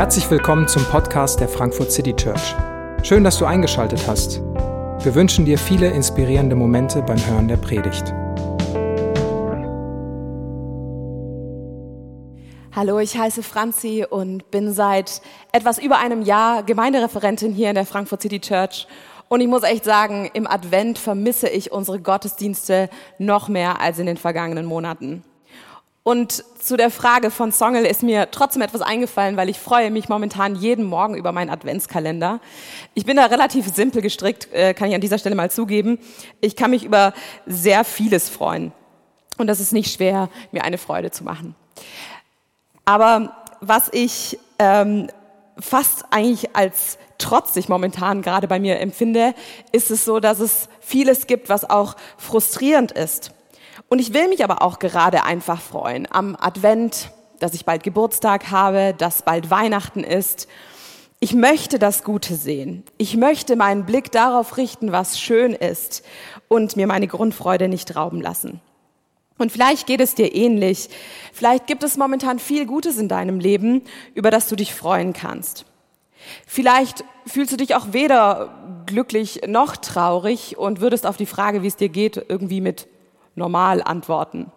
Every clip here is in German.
Herzlich willkommen zum Podcast der Frankfurt City Church. Schön, dass du eingeschaltet hast. Wir wünschen dir viele inspirierende Momente beim Hören der Predigt. Hallo, ich heiße Franzi und bin seit etwas über einem Jahr Gemeindereferentin hier in der Frankfurt City Church. Und ich muss echt sagen, im Advent vermisse ich unsere Gottesdienste noch mehr als in den vergangenen Monaten. Und zu der Frage von Songel ist mir trotzdem etwas eingefallen, weil ich freue mich momentan jeden Morgen über meinen Adventskalender. Ich bin da relativ simpel gestrickt, äh, kann ich an dieser Stelle mal zugeben. Ich kann mich über sehr vieles freuen. Und das ist nicht schwer, mir eine Freude zu machen. Aber was ich ähm, fast eigentlich als trotzig momentan gerade bei mir empfinde, ist es so, dass es vieles gibt, was auch frustrierend ist. Und ich will mich aber auch gerade einfach freuen am Advent, dass ich bald Geburtstag habe, dass bald Weihnachten ist. Ich möchte das Gute sehen. Ich möchte meinen Blick darauf richten, was schön ist und mir meine Grundfreude nicht rauben lassen. Und vielleicht geht es dir ähnlich. Vielleicht gibt es momentan viel Gutes in deinem Leben, über das du dich freuen kannst. Vielleicht fühlst du dich auch weder glücklich noch traurig und würdest auf die Frage, wie es dir geht, irgendwie mit normal antworten.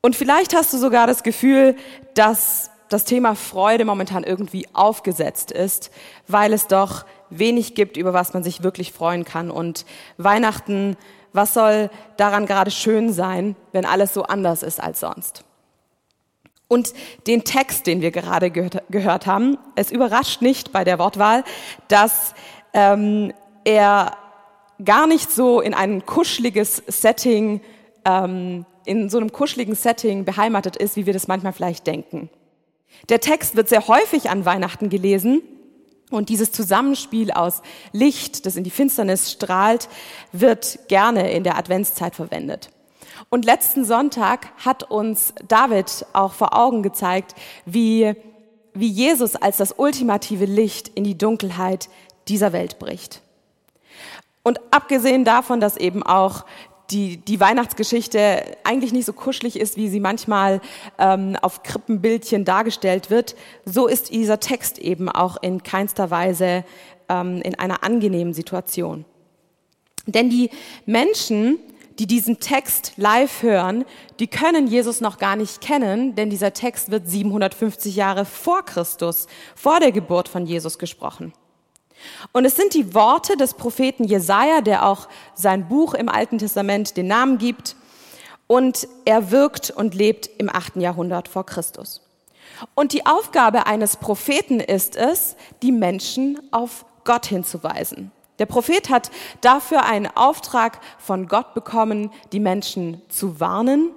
Und vielleicht hast du sogar das Gefühl, dass das Thema Freude momentan irgendwie aufgesetzt ist, weil es doch wenig gibt, über was man sich wirklich freuen kann. Und Weihnachten, was soll daran gerade schön sein, wenn alles so anders ist als sonst? Und den Text, den wir gerade gehört, gehört haben, es überrascht nicht bei der Wortwahl, dass ähm, er gar nicht so in ein kuscheliges Setting, ähm, in so einem kuscheligen Setting beheimatet ist, wie wir das manchmal vielleicht denken. Der Text wird sehr häufig an Weihnachten gelesen und dieses Zusammenspiel aus Licht, das in die Finsternis strahlt, wird gerne in der Adventszeit verwendet. Und letzten Sonntag hat uns David auch vor Augen gezeigt, wie, wie Jesus als das ultimative Licht in die Dunkelheit dieser Welt bricht. Und abgesehen davon, dass eben auch die, die Weihnachtsgeschichte eigentlich nicht so kuschelig ist, wie sie manchmal ähm, auf Krippenbildchen dargestellt wird, so ist dieser Text eben auch in keinster Weise ähm, in einer angenehmen Situation. Denn die Menschen, die diesen Text live hören, die können Jesus noch gar nicht kennen, denn dieser Text wird 750 Jahre vor Christus, vor der Geburt von Jesus gesprochen. Und es sind die Worte des Propheten Jesaja, der auch sein Buch im Alten Testament den Namen gibt. Und er wirkt und lebt im achten Jahrhundert vor Christus. Und die Aufgabe eines Propheten ist es, die Menschen auf Gott hinzuweisen. Der Prophet hat dafür einen Auftrag von Gott bekommen, die Menschen zu warnen,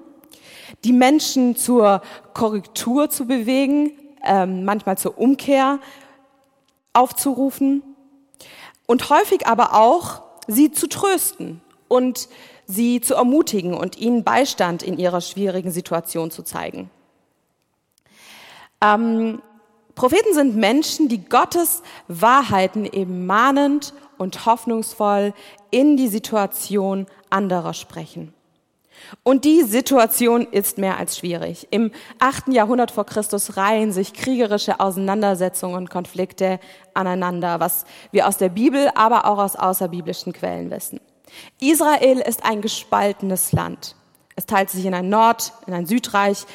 die Menschen zur Korrektur zu bewegen, ähm, manchmal zur Umkehr aufzurufen und häufig aber auch, sie zu trösten und sie zu ermutigen und ihnen Beistand in ihrer schwierigen Situation zu zeigen. Ähm, Propheten sind Menschen, die Gottes Wahrheiten eben mahnend und hoffnungsvoll in die Situation anderer sprechen. Und die Situation ist mehr als schwierig. Im achten Jahrhundert vor Christus reihen sich kriegerische Auseinandersetzungen und Konflikte aneinander, was wir aus der Bibel, aber auch aus außerbiblischen Quellen wissen. Israel ist ein gespaltenes Land. Es teilt sich in ein Nord-, in ein Südreich.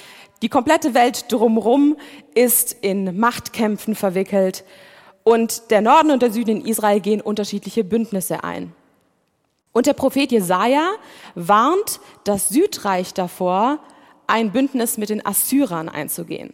Die komplette Welt drumherum ist in Machtkämpfen verwickelt. Und der Norden und der Süden in Israel gehen unterschiedliche Bündnisse ein. Und der Prophet Jesaja warnt das Südreich davor, ein Bündnis mit den Assyrern einzugehen.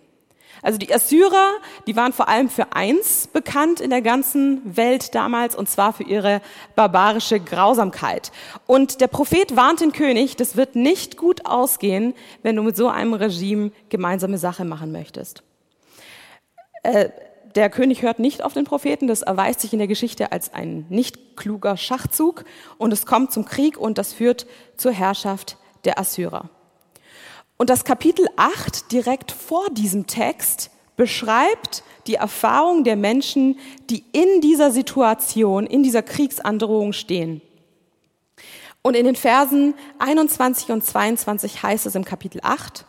Also die Assyrer, die waren vor allem für eins bekannt in der ganzen Welt damals, und zwar für ihre barbarische Grausamkeit. Und der Prophet warnt den König, das wird nicht gut ausgehen, wenn du mit so einem Regime gemeinsame Sache machen möchtest. Äh, der König hört nicht auf den Propheten, das erweist sich in der Geschichte als ein nicht kluger Schachzug und es kommt zum Krieg und das führt zur Herrschaft der Assyrer. Und das Kapitel 8 direkt vor diesem Text beschreibt die Erfahrung der Menschen, die in dieser Situation, in dieser Kriegsandrohung stehen. Und in den Versen 21 und 22 heißt es im Kapitel 8,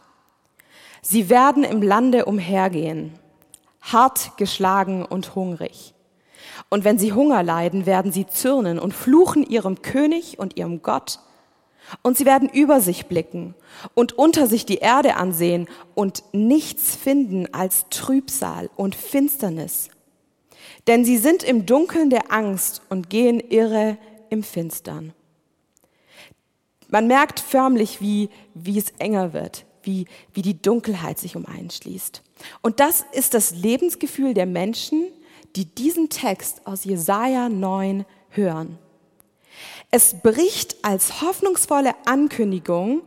Sie werden im Lande umhergehen hart geschlagen und hungrig. Und wenn sie Hunger leiden, werden sie zürnen und fluchen ihrem König und ihrem Gott. Und sie werden über sich blicken und unter sich die Erde ansehen und nichts finden als Trübsal und Finsternis. Denn sie sind im Dunkeln der Angst und gehen irre im Finstern. Man merkt förmlich, wie, wie es enger wird, wie, wie die Dunkelheit sich um einen schließt. Und das ist das Lebensgefühl der Menschen, die diesen Text aus Jesaja 9 hören. Es bricht als hoffnungsvolle Ankündigung,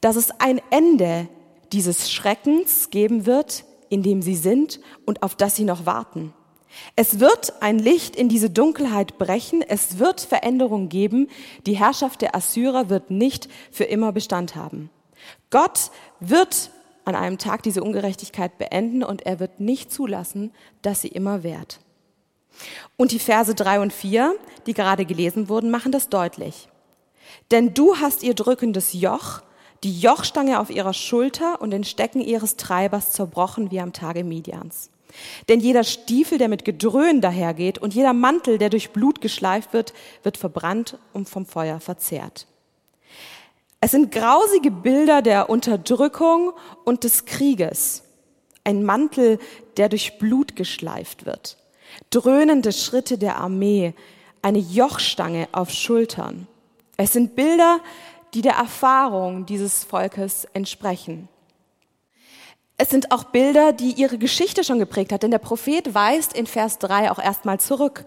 dass es ein Ende dieses Schreckens geben wird, in dem sie sind und auf das sie noch warten. Es wird ein Licht in diese Dunkelheit brechen, es wird Veränderung geben, die Herrschaft der Assyrer wird nicht für immer Bestand haben. Gott wird an einem Tag diese Ungerechtigkeit beenden und er wird nicht zulassen, dass sie immer währt. Und die Verse drei und vier, die gerade gelesen wurden, machen das deutlich. Denn du hast ihr drückendes Joch, die Jochstange auf ihrer Schulter und den Stecken ihres Treibers zerbrochen wie am Tage Midians. Denn jeder Stiefel, der mit Gedröhn dahergeht und jeder Mantel, der durch Blut geschleift wird, wird verbrannt und vom Feuer verzehrt. Es sind grausige Bilder der Unterdrückung und des Krieges. Ein Mantel, der durch Blut geschleift wird. Dröhnende Schritte der Armee. Eine Jochstange auf Schultern. Es sind Bilder, die der Erfahrung dieses Volkes entsprechen. Es sind auch Bilder, die ihre Geschichte schon geprägt hat, denn der Prophet weist in Vers 3 auch erstmal zurück.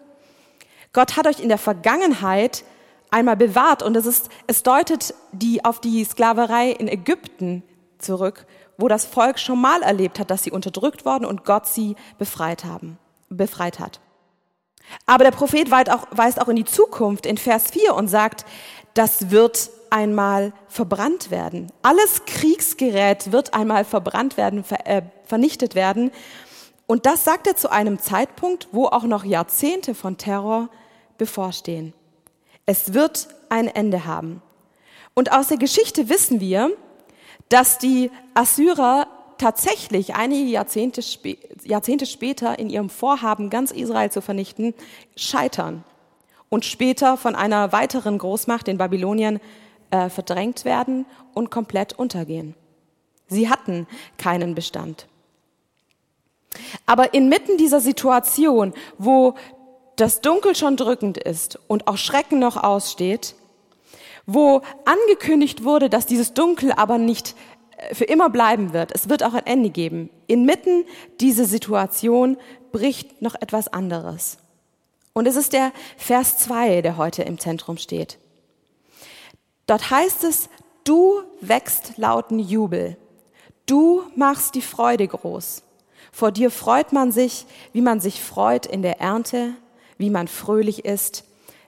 Gott hat euch in der Vergangenheit einmal bewahrt und es, ist, es deutet die, auf die Sklaverei in Ägypten zurück, wo das Volk schon mal erlebt hat, dass sie unterdrückt worden und Gott sie befreit, haben, befreit hat. Aber der Prophet weist auch, in die Zukunft in Vers 4 und sagt, das wird einmal verbrannt werden. Alles Kriegsgerät wird einmal verbrannt werden, äh, vernichtet werden. Und das sagt er zu einem Zeitpunkt, wo auch noch Jahrzehnte von Terror bevorstehen. Es wird ein Ende haben. Und aus der Geschichte wissen wir, dass die Assyrer tatsächlich einige Jahrzehnte, Jahrzehnte später in ihrem Vorhaben, ganz Israel zu vernichten, scheitern und später von einer weiteren Großmacht, den Babyloniern, äh, verdrängt werden und komplett untergehen. Sie hatten keinen Bestand. Aber inmitten dieser Situation, wo das Dunkel schon drückend ist und auch Schrecken noch aussteht, wo angekündigt wurde, dass dieses Dunkel aber nicht äh, für immer bleiben wird. Es wird auch ein Ende geben. Inmitten dieser Situation bricht noch etwas anderes. Und es ist der Vers 2, der heute im Zentrum steht. Dort heißt es, du wächst lauten Jubel. Du machst die Freude groß. Vor dir freut man sich, wie man sich freut in der Ernte, wie man fröhlich ist,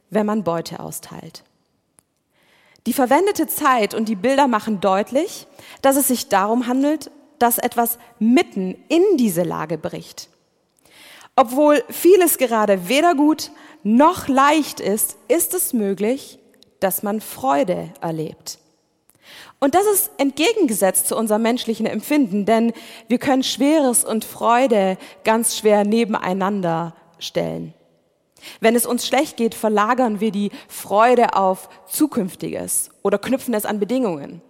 wenn man Beute austeilt. Die verwendete Zeit und die Bilder machen deutlich, dass es sich darum handelt, dass etwas mitten in diese Lage bricht. Obwohl vieles gerade weder gut noch leicht ist, ist es möglich, dass man Freude erlebt. Und das ist entgegengesetzt zu unserem menschlichen Empfinden, denn wir können Schweres und Freude ganz schwer nebeneinander stellen. Wenn es uns schlecht geht, verlagern wir die Freude auf Zukünftiges oder knüpfen es an Bedingungen.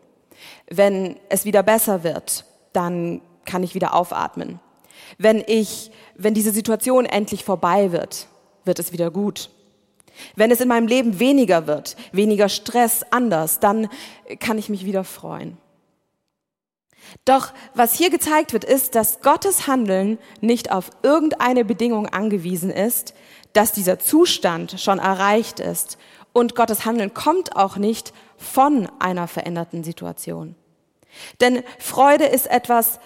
Wenn es wieder besser wird, dann kann ich wieder aufatmen. Wenn ich, wenn diese Situation endlich vorbei wird, wird es wieder gut. Wenn es in meinem Leben weniger wird, weniger Stress, anders, dann kann ich mich wieder freuen. Doch was hier gezeigt wird, ist, dass Gottes Handeln nicht auf irgendeine Bedingung angewiesen ist, dass dieser Zustand schon erreicht ist. Und Gottes Handeln kommt auch nicht von einer veränderten Situation. Denn Freude ist etwas,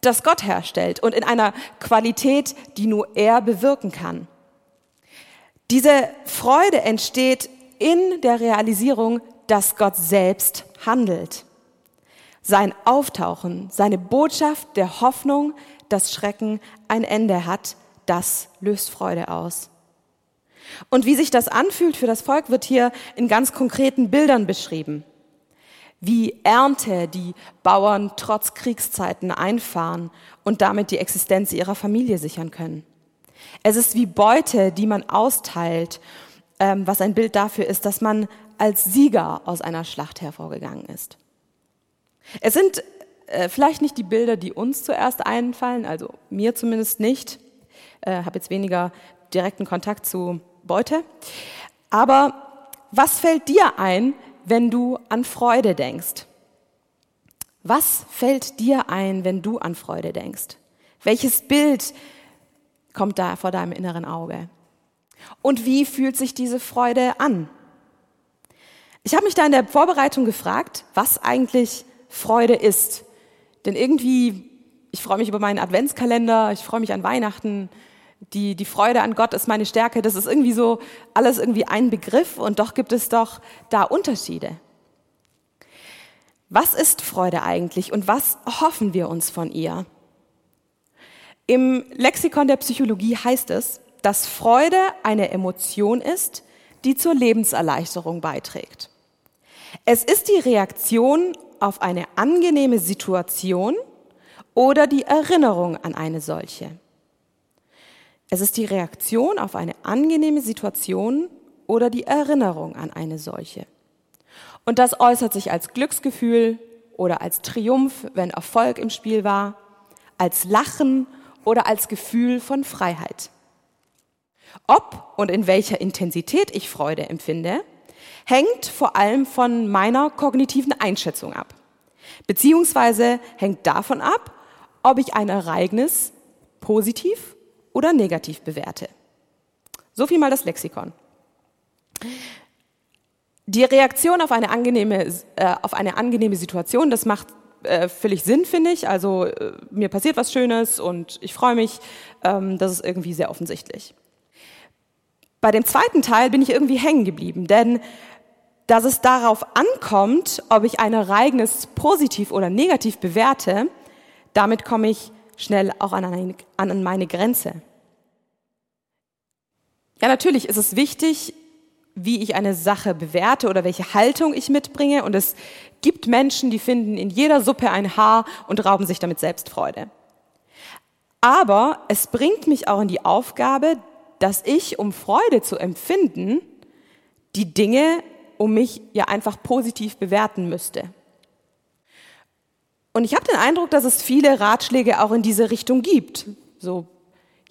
das Gott herstellt und in einer Qualität, die nur er bewirken kann. Diese Freude entsteht in der Realisierung, dass Gott selbst handelt. Sein Auftauchen, seine Botschaft der Hoffnung, dass Schrecken ein Ende hat, das löst Freude aus. Und wie sich das anfühlt für das Volk, wird hier in ganz konkreten Bildern beschrieben. wie Ernte, die Bauern trotz Kriegszeiten einfahren und damit die Existenz ihrer Familie sichern können. Es ist wie Beute, die man austeilt, ähm, was ein Bild dafür ist, dass man als Sieger aus einer Schlacht hervorgegangen ist. Es sind äh, vielleicht nicht die Bilder, die uns zuerst einfallen, also mir zumindest nicht. Äh, habe jetzt weniger direkten Kontakt zu Beute. Aber was fällt dir ein, wenn du an Freude denkst? Was fällt dir ein, wenn du an Freude denkst? Welches Bild kommt da vor deinem inneren Auge? Und wie fühlt sich diese Freude an? Ich habe mich da in der Vorbereitung gefragt, was eigentlich Freude ist. Denn irgendwie, ich freue mich über meinen Adventskalender, ich freue mich an Weihnachten, die, die Freude an Gott ist meine Stärke. Das ist irgendwie so alles irgendwie ein Begriff und doch gibt es doch da Unterschiede. Was ist Freude eigentlich und was hoffen wir uns von ihr? Im Lexikon der Psychologie heißt es, dass Freude eine Emotion ist, die zur Lebenserleichterung beiträgt. Es ist die Reaktion auf eine angenehme Situation oder die Erinnerung an eine solche. Es ist die Reaktion auf eine angenehme Situation oder die Erinnerung an eine solche. Und das äußert sich als Glücksgefühl oder als Triumph, wenn Erfolg im Spiel war, als Lachen oder als Gefühl von Freiheit. Ob und in welcher Intensität ich Freude empfinde, hängt vor allem von meiner kognitiven Einschätzung ab. Beziehungsweise hängt davon ab, ob ich ein Ereignis positiv oder negativ bewerte. So viel mal das Lexikon. Die Reaktion auf eine angenehme, äh, auf eine angenehme Situation, das macht äh, völlig Sinn, finde ich. Also äh, mir passiert was Schönes und ich freue mich. Ähm, das ist irgendwie sehr offensichtlich. Bei dem zweiten Teil bin ich irgendwie hängen geblieben, denn dass es darauf ankommt, ob ich ein Ereignis positiv oder negativ bewerte, damit komme ich schnell auch an, eine, an meine Grenze. Ja, natürlich ist es wichtig, wie ich eine Sache bewerte oder welche Haltung ich mitbringe. Und es gibt Menschen, die finden in jeder Suppe ein Haar und rauben sich damit Selbstfreude. Aber es bringt mich auch in die Aufgabe, dass ich, um Freude zu empfinden, die Dinge um mich ja einfach positiv bewerten müsste. Und ich habe den Eindruck, dass es viele Ratschläge auch in diese Richtung gibt. So,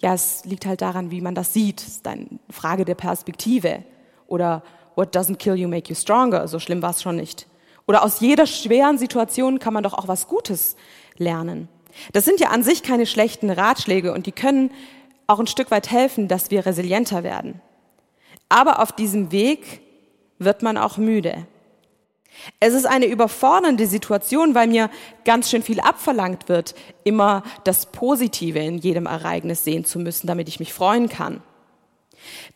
ja, es liegt halt daran, wie man das sieht. Es ist eine Frage der Perspektive. Oder what doesn't kill you make you stronger. So schlimm war es schon nicht. Oder aus jeder schweren Situation kann man doch auch was Gutes lernen. Das sind ja an sich keine schlechten Ratschläge und die können auch ein Stück weit helfen, dass wir resilienter werden. Aber auf diesem Weg wird man auch müde. Es ist eine überfordernde Situation, weil mir ganz schön viel abverlangt wird, immer das Positive in jedem Ereignis sehen zu müssen, damit ich mich freuen kann.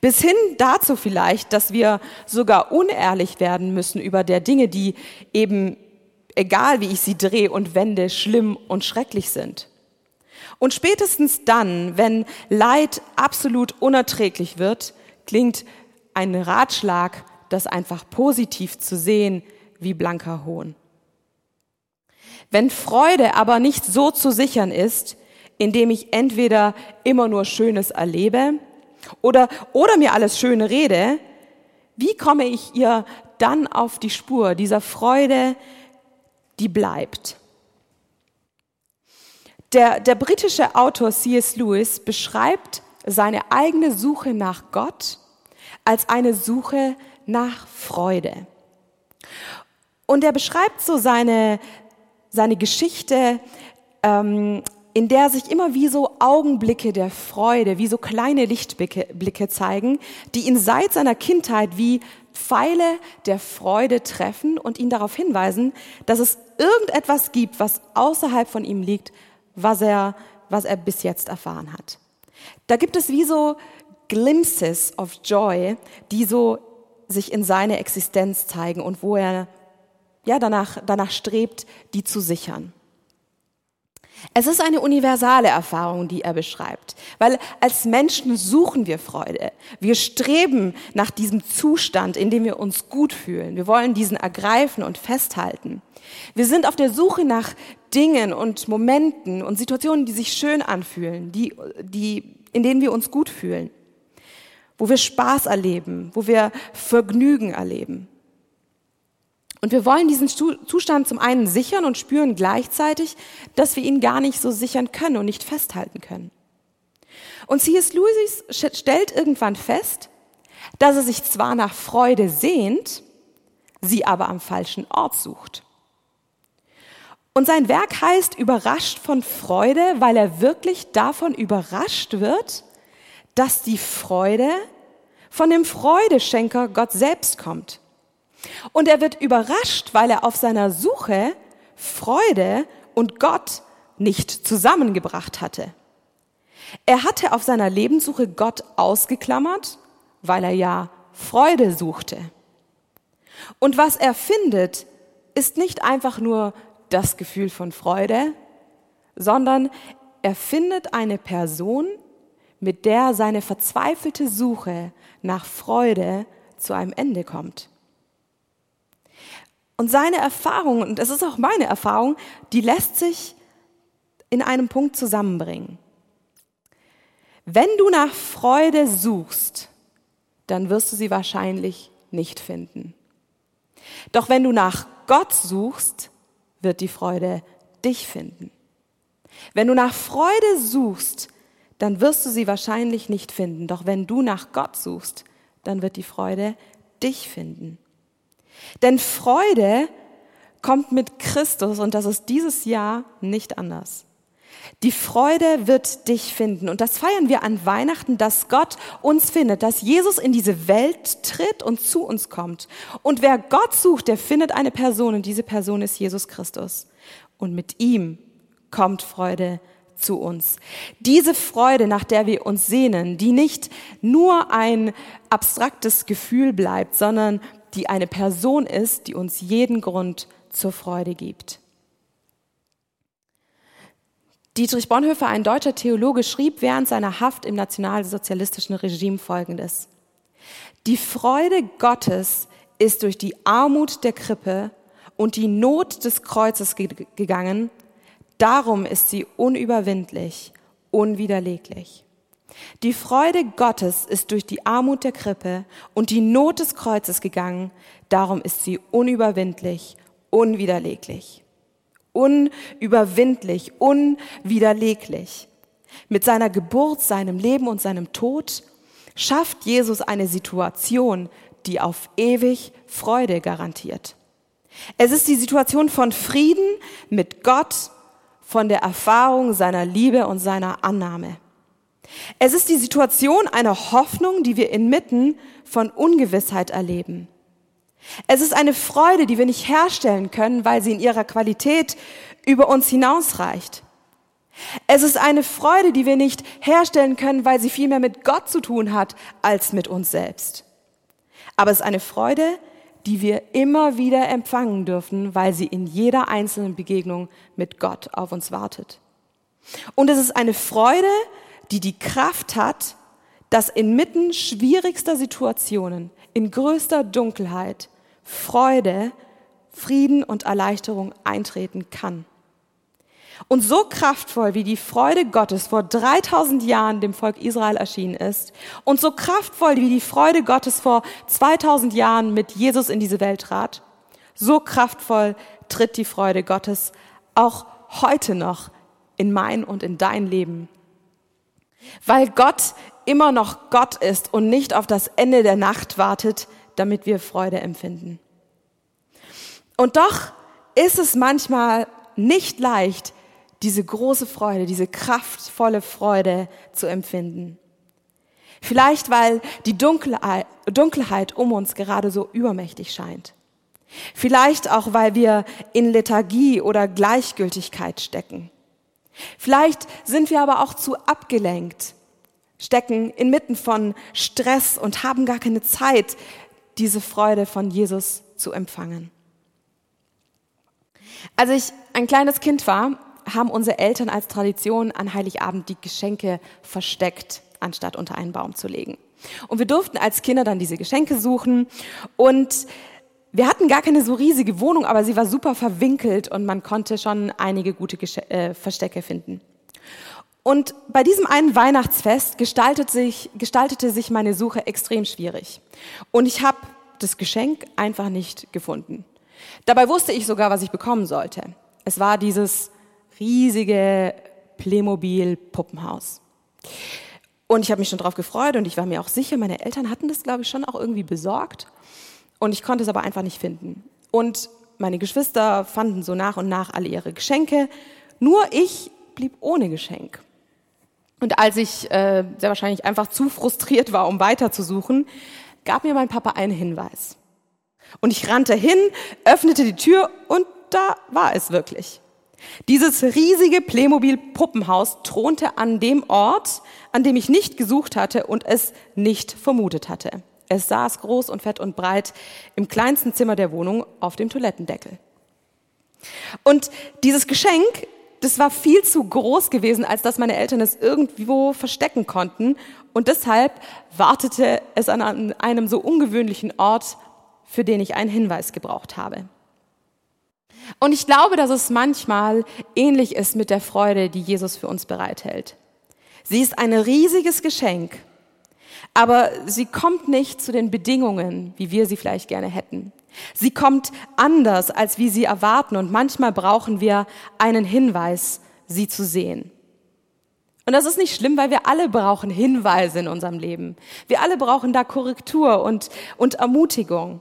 Bis hin dazu vielleicht, dass wir sogar unehrlich werden müssen über der Dinge, die eben, egal wie ich sie drehe und wende, schlimm und schrecklich sind. Und spätestens dann, wenn Leid absolut unerträglich wird, klingt ein Ratschlag, das einfach positiv zu sehen, wie blanker Hohn. Wenn Freude aber nicht so zu sichern ist, indem ich entweder immer nur Schönes erlebe oder, oder mir alles Schöne rede, wie komme ich ihr dann auf die Spur dieser Freude, die bleibt? Der, der britische Autor C.S. Lewis beschreibt seine eigene Suche nach Gott als eine Suche nach Freude. Und er beschreibt so seine, seine Geschichte, ähm, in der sich immer wie so Augenblicke der Freude, wie so kleine Lichtblicke Blicke zeigen, die ihn seit seiner Kindheit wie Pfeile der Freude treffen und ihn darauf hinweisen, dass es irgendetwas gibt, was außerhalb von ihm liegt, was er, was er bis jetzt erfahren hat. Da gibt es wie so Glimpses of Joy, die so sich in seine Existenz zeigen und wo er ja, danach, danach strebt, die zu sichern. Es ist eine universale Erfahrung, die er beschreibt, weil als Menschen suchen wir Freude. Wir streben nach diesem Zustand, in dem wir uns gut fühlen. Wir wollen diesen ergreifen und festhalten. Wir sind auf der Suche nach Dingen und Momenten und Situationen, die sich schön anfühlen, die, die, in denen wir uns gut fühlen, wo wir Spaß erleben, wo wir Vergnügen erleben. Und wir wollen diesen Zustand zum einen sichern und spüren gleichzeitig, dass wir ihn gar nicht so sichern können und nicht festhalten können. Und C.S. Lewis stellt irgendwann fest, dass er sich zwar nach Freude sehnt, sie aber am falschen Ort sucht. Und sein Werk heißt Überrascht von Freude, weil er wirklich davon überrascht wird, dass die Freude von dem Freudeschenker Gott selbst kommt. Und er wird überrascht, weil er auf seiner Suche Freude und Gott nicht zusammengebracht hatte. Er hatte auf seiner Lebenssuche Gott ausgeklammert, weil er ja Freude suchte. Und was er findet, ist nicht einfach nur das Gefühl von Freude, sondern er findet eine Person, mit der seine verzweifelte Suche nach Freude zu einem Ende kommt. Und seine Erfahrung, und das ist auch meine Erfahrung, die lässt sich in einem Punkt zusammenbringen. Wenn du nach Freude suchst, dann wirst du sie wahrscheinlich nicht finden. Doch wenn du nach Gott suchst, wird die Freude dich finden. Wenn du nach Freude suchst, dann wirst du sie wahrscheinlich nicht finden. Doch wenn du nach Gott suchst, dann wird die Freude dich finden. Denn Freude kommt mit Christus und das ist dieses Jahr nicht anders. Die Freude wird dich finden. Und das feiern wir an Weihnachten, dass Gott uns findet, dass Jesus in diese Welt tritt und zu uns kommt. Und wer Gott sucht, der findet eine Person und diese Person ist Jesus Christus. Und mit ihm kommt Freude zu uns. Diese Freude, nach der wir uns sehnen, die nicht nur ein abstraktes Gefühl bleibt, sondern die eine Person ist, die uns jeden Grund zur Freude gibt. Dietrich Bonhoeffer, ein deutscher Theologe, schrieb während seiner Haft im nationalsozialistischen Regime Folgendes. Die Freude Gottes ist durch die Armut der Krippe und die Not des Kreuzes gegangen, darum ist sie unüberwindlich, unwiderleglich. Die Freude Gottes ist durch die Armut der Krippe und die Not des Kreuzes gegangen, darum ist sie unüberwindlich, unwiderleglich. Unüberwindlich, unwiderleglich. Mit seiner Geburt, seinem Leben und seinem Tod schafft Jesus eine Situation, die auf ewig Freude garantiert. Es ist die Situation von Frieden mit Gott, von der Erfahrung seiner Liebe und seiner Annahme. Es ist die Situation einer Hoffnung, die wir inmitten von Ungewissheit erleben. Es ist eine Freude, die wir nicht herstellen können, weil sie in ihrer Qualität über uns hinausreicht. Es ist eine Freude, die wir nicht herstellen können, weil sie viel mehr mit Gott zu tun hat als mit uns selbst. Aber es ist eine Freude, die wir immer wieder empfangen dürfen, weil sie in jeder einzelnen Begegnung mit Gott auf uns wartet. Und es ist eine Freude, die die Kraft hat, dass inmitten schwierigster Situationen, in größter Dunkelheit, Freude, Frieden und Erleichterung eintreten kann. Und so kraftvoll, wie die Freude Gottes vor 3000 Jahren dem Volk Israel erschienen ist, und so kraftvoll, wie die Freude Gottes vor 2000 Jahren mit Jesus in diese Welt trat, so kraftvoll tritt die Freude Gottes auch heute noch in mein und in dein Leben weil Gott immer noch Gott ist und nicht auf das Ende der Nacht wartet, damit wir Freude empfinden. Und doch ist es manchmal nicht leicht, diese große Freude, diese kraftvolle Freude zu empfinden. Vielleicht, weil die Dunkelheit um uns gerade so übermächtig scheint. Vielleicht auch, weil wir in Lethargie oder Gleichgültigkeit stecken. Vielleicht sind wir aber auch zu abgelenkt, stecken inmitten von Stress und haben gar keine Zeit, diese Freude von Jesus zu empfangen. Als ich ein kleines Kind war, haben unsere Eltern als Tradition an Heiligabend die Geschenke versteckt, anstatt unter einen Baum zu legen. Und wir durften als Kinder dann diese Geschenke suchen und wir hatten gar keine so riesige Wohnung, aber sie war super verwinkelt und man konnte schon einige gute Gesch äh, Verstecke finden. Und bei diesem einen Weihnachtsfest gestaltet sich, gestaltete sich meine Suche extrem schwierig. Und ich habe das Geschenk einfach nicht gefunden. Dabei wusste ich sogar, was ich bekommen sollte. Es war dieses riesige Playmobil-Puppenhaus. Und ich habe mich schon darauf gefreut und ich war mir auch sicher, meine Eltern hatten das, glaube ich, schon auch irgendwie besorgt. Und ich konnte es aber einfach nicht finden. Und meine Geschwister fanden so nach und nach alle ihre Geschenke. Nur ich blieb ohne Geschenk. Und als ich äh, sehr wahrscheinlich einfach zu frustriert war, um weiterzusuchen, gab mir mein Papa einen Hinweis. Und ich rannte hin, öffnete die Tür und da war es wirklich. Dieses riesige Playmobil-Puppenhaus thronte an dem Ort, an dem ich nicht gesucht hatte und es nicht vermutet hatte. Es saß groß und fett und breit im kleinsten Zimmer der Wohnung auf dem Toilettendeckel. Und dieses Geschenk das war viel zu groß gewesen, als dass meine Eltern es irgendwo verstecken konnten. Und deshalb wartete es an einem so ungewöhnlichen Ort, für den ich einen Hinweis gebraucht habe. Und ich glaube, dass es manchmal ähnlich ist mit der Freude, die Jesus für uns bereithält. Sie ist ein riesiges Geschenk, aber sie kommt nicht zu den Bedingungen, wie wir sie vielleicht gerne hätten. Sie kommt anders, als wie sie erwarten und manchmal brauchen wir einen Hinweis, sie zu sehen. Und das ist nicht schlimm, weil wir alle brauchen Hinweise in unserem Leben. Wir alle brauchen da Korrektur und, und Ermutigung.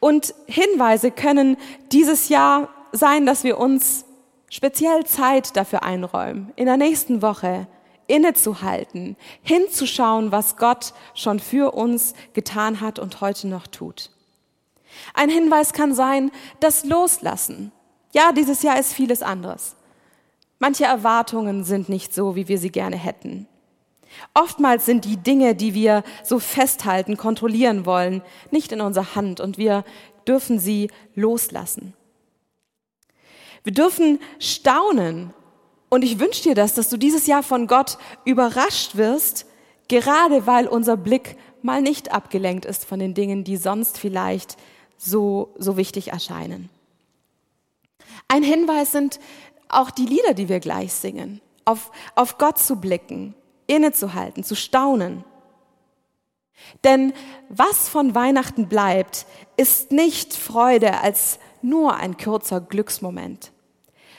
Und Hinweise können dieses Jahr sein, dass wir uns speziell Zeit dafür einräumen, in der nächsten Woche innezuhalten, hinzuschauen, was Gott schon für uns getan hat und heute noch tut. Ein Hinweis kann sein, das Loslassen. Ja, dieses Jahr ist vieles anderes. Manche Erwartungen sind nicht so, wie wir sie gerne hätten. Oftmals sind die Dinge, die wir so festhalten, kontrollieren wollen, nicht in unserer Hand und wir dürfen sie loslassen. Wir dürfen staunen und ich wünsche dir das, dass du dieses Jahr von Gott überrascht wirst, gerade weil unser Blick mal nicht abgelenkt ist von den Dingen, die sonst vielleicht so, so wichtig erscheinen. Ein Hinweis sind auch die Lieder, die wir gleich singen, auf, auf Gott zu blicken, innezuhalten, zu staunen. Denn was von Weihnachten bleibt, ist nicht Freude als nur ein kurzer Glücksmoment,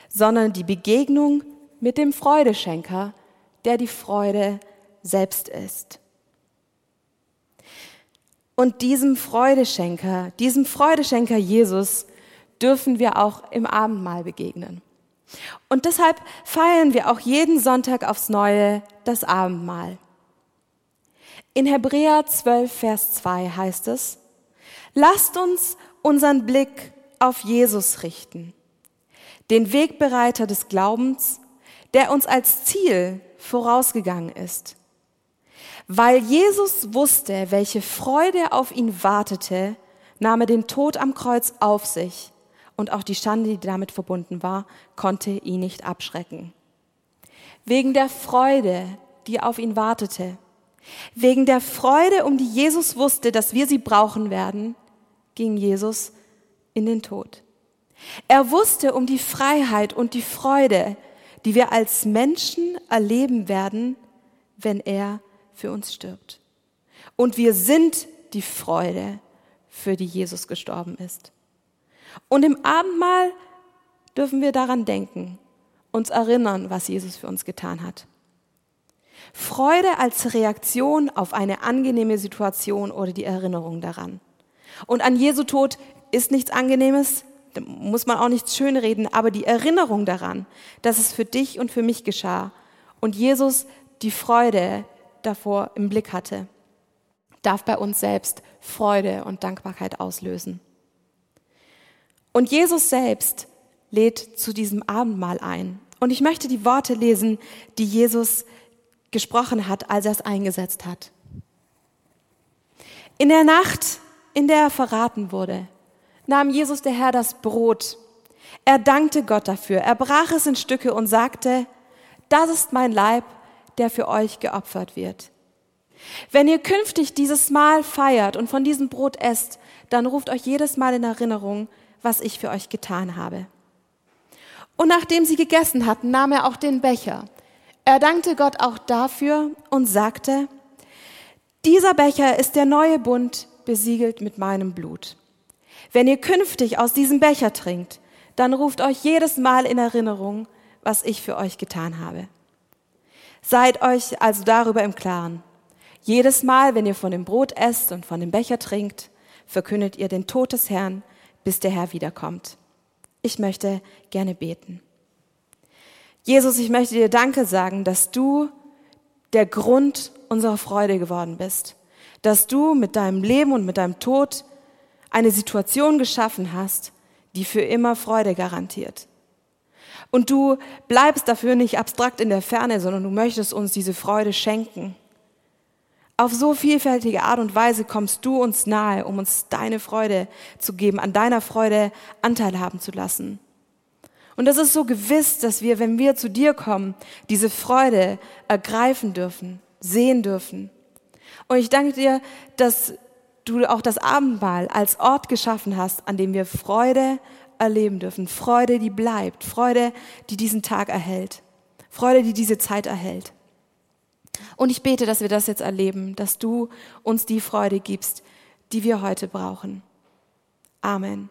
sondern die Begegnung mit dem Freudeschenker, der die Freude selbst ist. Und diesem Freudeschenker, diesem Freudeschenker Jesus dürfen wir auch im Abendmahl begegnen. Und deshalb feiern wir auch jeden Sonntag aufs Neue das Abendmahl. In Hebräer 12, Vers 2 heißt es, lasst uns unseren Blick auf Jesus richten, den Wegbereiter des Glaubens, der uns als Ziel vorausgegangen ist weil Jesus wusste, welche Freude auf ihn wartete, nahm er den Tod am Kreuz auf sich und auch die Schande, die damit verbunden war, konnte ihn nicht abschrecken. Wegen der Freude, die auf ihn wartete, wegen der Freude, um die Jesus wusste, dass wir sie brauchen werden, ging Jesus in den Tod. Er wusste um die Freiheit und die Freude, die wir als Menschen erleben werden, wenn er für uns stirbt. Und wir sind die Freude, für die Jesus gestorben ist. Und im Abendmahl dürfen wir daran denken, uns erinnern, was Jesus für uns getan hat. Freude als Reaktion auf eine angenehme Situation oder die Erinnerung daran. Und an Jesu Tod ist nichts Angenehmes, da muss man auch nichts schönreden, aber die Erinnerung daran, dass es für dich und für mich geschah und Jesus die Freude davor im Blick hatte, darf bei uns selbst Freude und Dankbarkeit auslösen. Und Jesus selbst lädt zu diesem Abendmahl ein. Und ich möchte die Worte lesen, die Jesus gesprochen hat, als er es eingesetzt hat. In der Nacht, in der er verraten wurde, nahm Jesus der Herr das Brot, Er dankte Gott dafür, er brach es in Stücke und sagte, das ist mein Leib, der für euch geopfert wird. Wenn ihr künftig dieses Mahl feiert und von diesem Brot esst, dann ruft euch jedes Mal in Erinnerung, was ich für euch getan habe. Und nachdem sie gegessen hatten, nahm er auch den Becher. Er dankte Gott auch dafür und sagte, dieser Becher ist der neue Bund, besiegelt mit meinem Blut. Wenn ihr künftig aus diesem Becher trinkt, dann ruft euch jedes Mal in Erinnerung, was ich für euch getan habe. Seid euch also darüber im Klaren. Jedes Mal, wenn ihr von dem Brot esst und von dem Becher trinkt, verkündet ihr den Tod des Herrn, bis der Herr wiederkommt. Ich möchte gerne beten. Jesus, ich möchte dir Danke sagen, dass du der Grund unserer Freude geworden bist, dass du mit deinem Leben und mit deinem Tod eine Situation geschaffen hast, die für immer Freude garantiert. Und du bleibst dafür nicht abstrakt in der Ferne, sondern du möchtest uns diese Freude schenken. Auf so vielfältige Art und Weise kommst du uns nahe, um uns deine Freude zu geben, an deiner Freude Anteil haben zu lassen. Und das ist so gewiss, dass wir, wenn wir zu dir kommen, diese Freude ergreifen dürfen, sehen dürfen. Und ich danke dir, dass du auch das Abendmahl als Ort geschaffen hast, an dem wir Freude erleben dürfen. Freude, die bleibt. Freude, die diesen Tag erhält. Freude, die diese Zeit erhält. Und ich bete, dass wir das jetzt erleben, dass du uns die Freude gibst, die wir heute brauchen. Amen.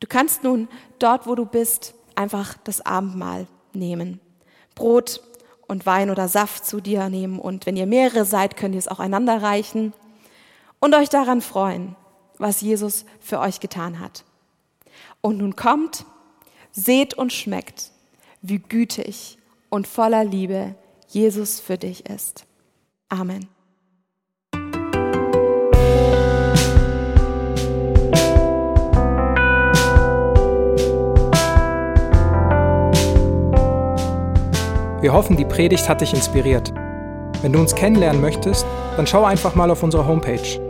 Du kannst nun dort, wo du bist, einfach das Abendmahl nehmen. Brot und Wein oder Saft zu dir nehmen und wenn ihr mehrere seid, könnt ihr es auch einander reichen und euch daran freuen, was Jesus für euch getan hat. Und nun kommt, seht und schmeckt, wie gütig und voller Liebe Jesus für dich ist. Amen. Wir hoffen, die Predigt hat dich inspiriert. Wenn du uns kennenlernen möchtest, dann schau einfach mal auf unsere Homepage